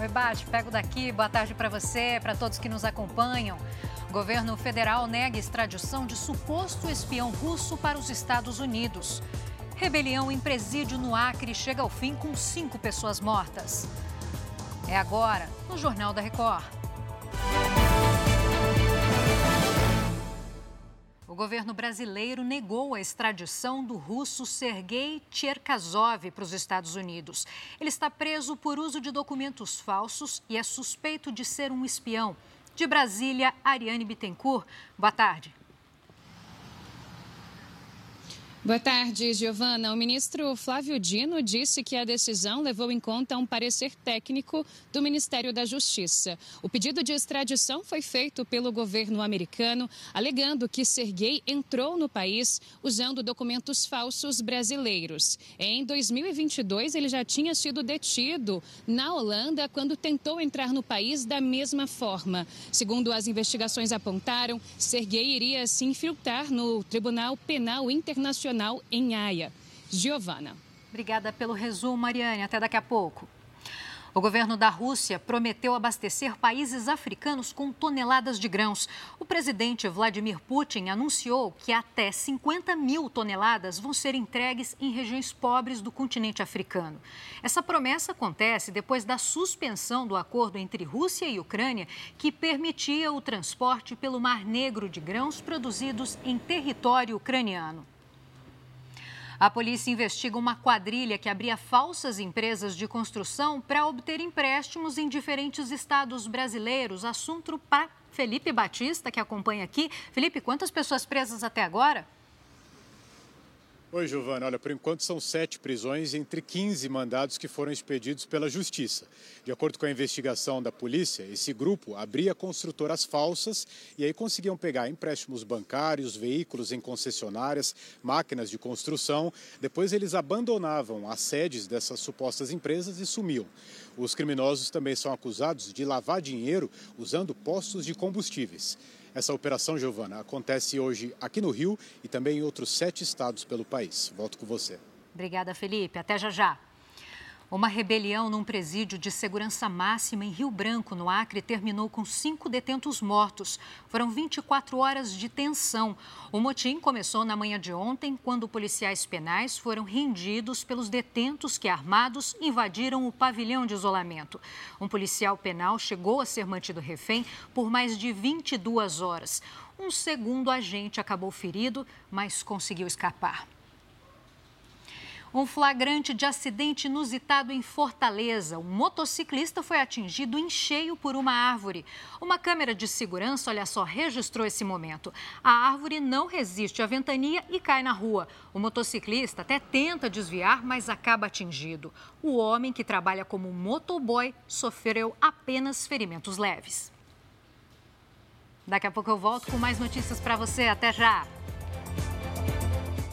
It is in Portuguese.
Oi, Bate, pego daqui. Boa tarde para você, para todos que nos acompanham. O governo federal nega extradição de suposto espião russo para os Estados Unidos. Rebelião em presídio no Acre chega ao fim com cinco pessoas mortas. É agora, no Jornal da Record. Governo brasileiro negou a extradição do russo Sergei Cherkasov para os Estados Unidos. Ele está preso por uso de documentos falsos e é suspeito de ser um espião. De Brasília, Ariane Bittencourt. Boa tarde. Boa tarde, Giovana. O ministro Flávio Dino disse que a decisão levou em conta um parecer técnico do Ministério da Justiça. O pedido de extradição foi feito pelo governo americano, alegando que Sergei entrou no país usando documentos falsos brasileiros. Em 2022, ele já tinha sido detido na Holanda quando tentou entrar no país da mesma forma. Segundo as investigações apontaram, Sergei iria se infiltrar no Tribunal Penal Internacional Nacional em Haia. Giovana. Obrigada pelo resumo, Mariane. Até daqui a pouco. O governo da Rússia prometeu abastecer países africanos com toneladas de grãos. O presidente Vladimir Putin anunciou que até 50 mil toneladas vão ser entregues em regiões pobres do continente africano. Essa promessa acontece depois da suspensão do acordo entre Rússia e Ucrânia, que permitia o transporte pelo Mar Negro de grãos produzidos em território ucraniano. A polícia investiga uma quadrilha que abria falsas empresas de construção para obter empréstimos em diferentes estados brasileiros. Assunto para Felipe Batista, que acompanha aqui. Felipe, quantas pessoas presas até agora? Oi, Giovana. Olha, por enquanto são sete prisões entre 15 mandados que foram expedidos pela Justiça. De acordo com a investigação da polícia, esse grupo abria construtoras falsas e aí conseguiam pegar empréstimos bancários, veículos em concessionárias, máquinas de construção. Depois eles abandonavam as sedes dessas supostas empresas e sumiam. Os criminosos também são acusados de lavar dinheiro usando postos de combustíveis. Essa operação, Giovana, acontece hoje aqui no Rio e também em outros sete estados pelo país. Volto com você. Obrigada, Felipe. Até já já. Uma rebelião num presídio de segurança máxima em Rio Branco, no Acre, terminou com cinco detentos mortos. Foram 24 horas de tensão. O motim começou na manhã de ontem, quando policiais penais foram rendidos pelos detentos que, armados, invadiram o pavilhão de isolamento. Um policial penal chegou a ser mantido refém por mais de 22 horas. Um segundo agente acabou ferido, mas conseguiu escapar. Um flagrante de acidente inusitado em Fortaleza. Um motociclista foi atingido em cheio por uma árvore. Uma câmera de segurança, olha só, registrou esse momento. A árvore não resiste à ventania e cai na rua. O motociclista até tenta desviar, mas acaba atingido. O homem, que trabalha como motoboy, sofreu apenas ferimentos leves. Daqui a pouco eu volto com mais notícias para você. Até já!